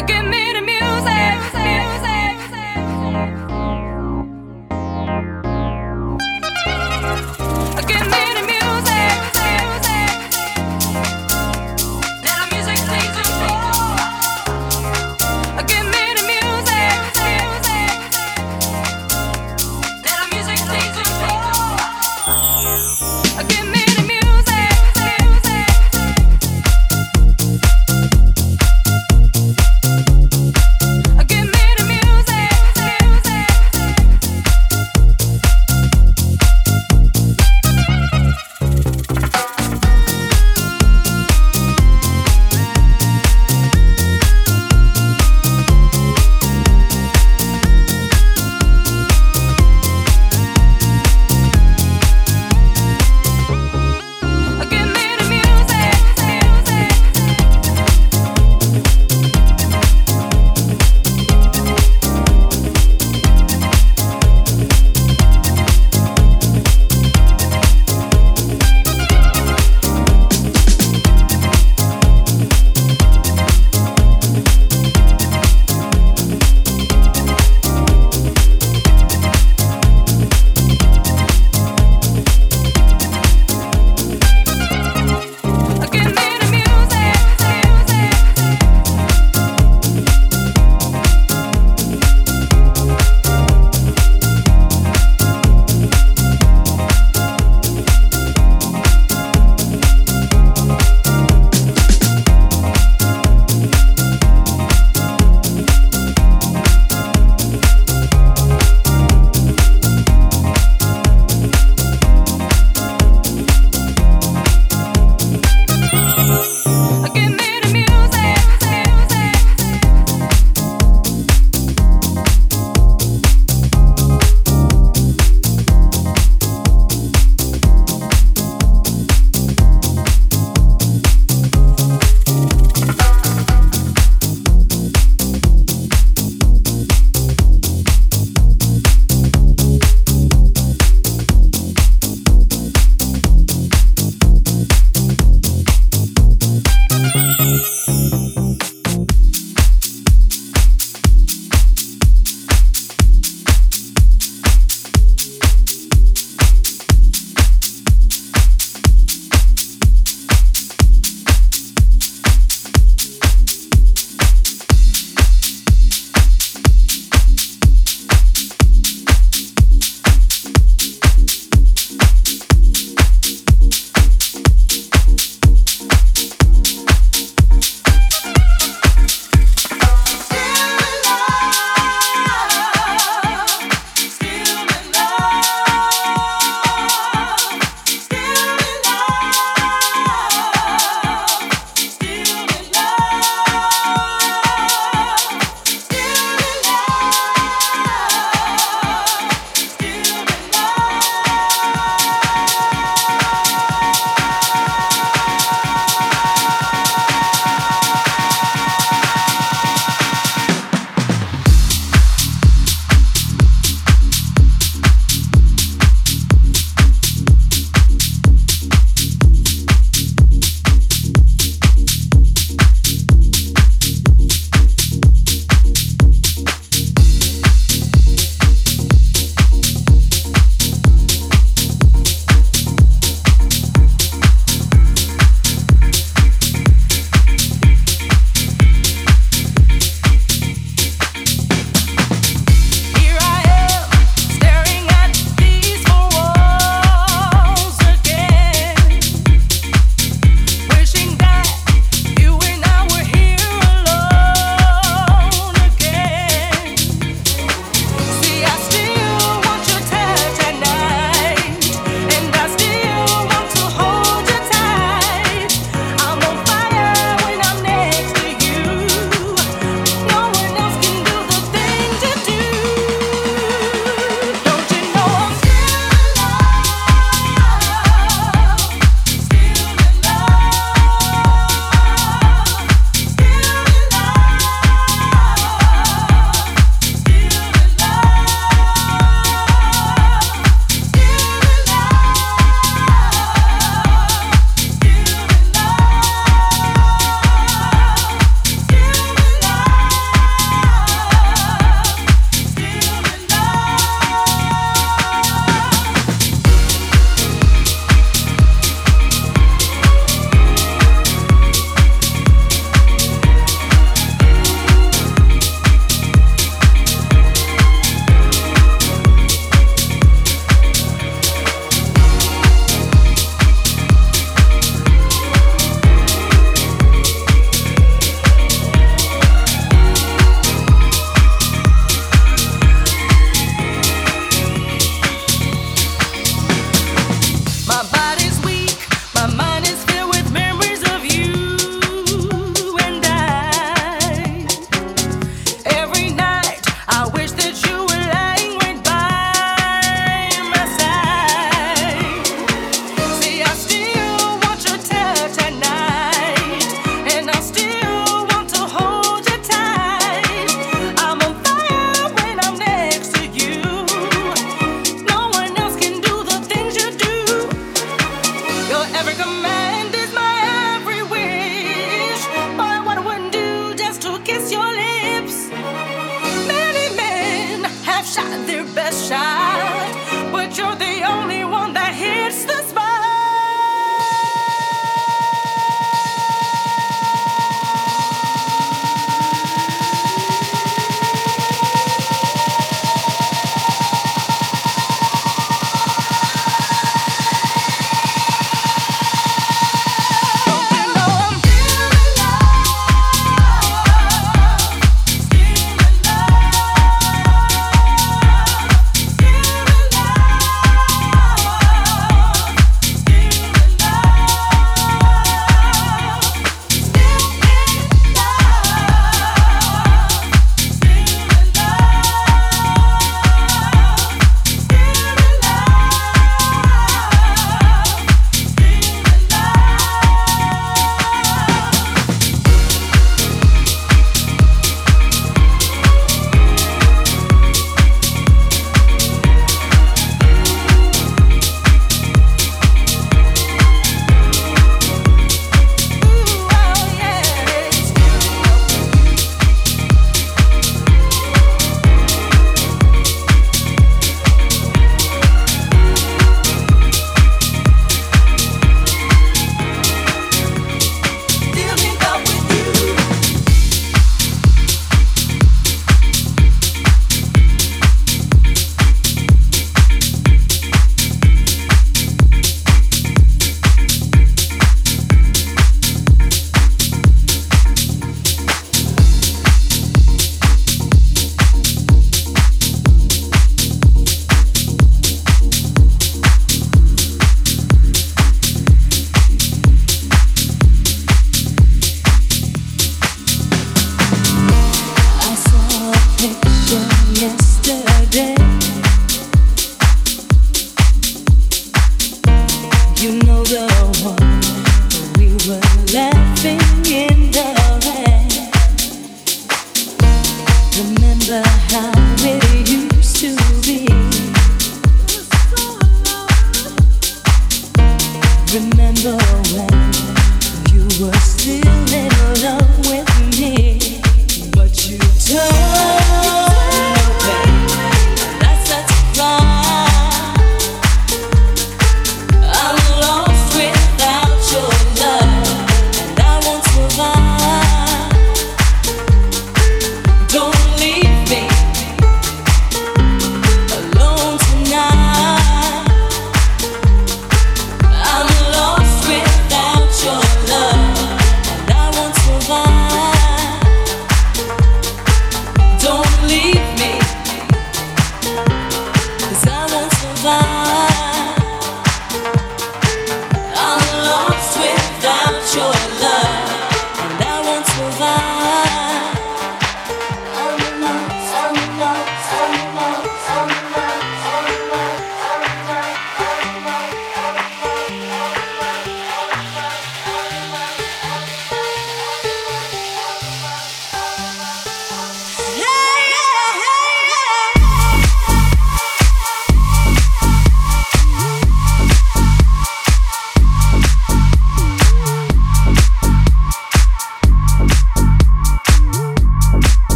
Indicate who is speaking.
Speaker 1: I can mean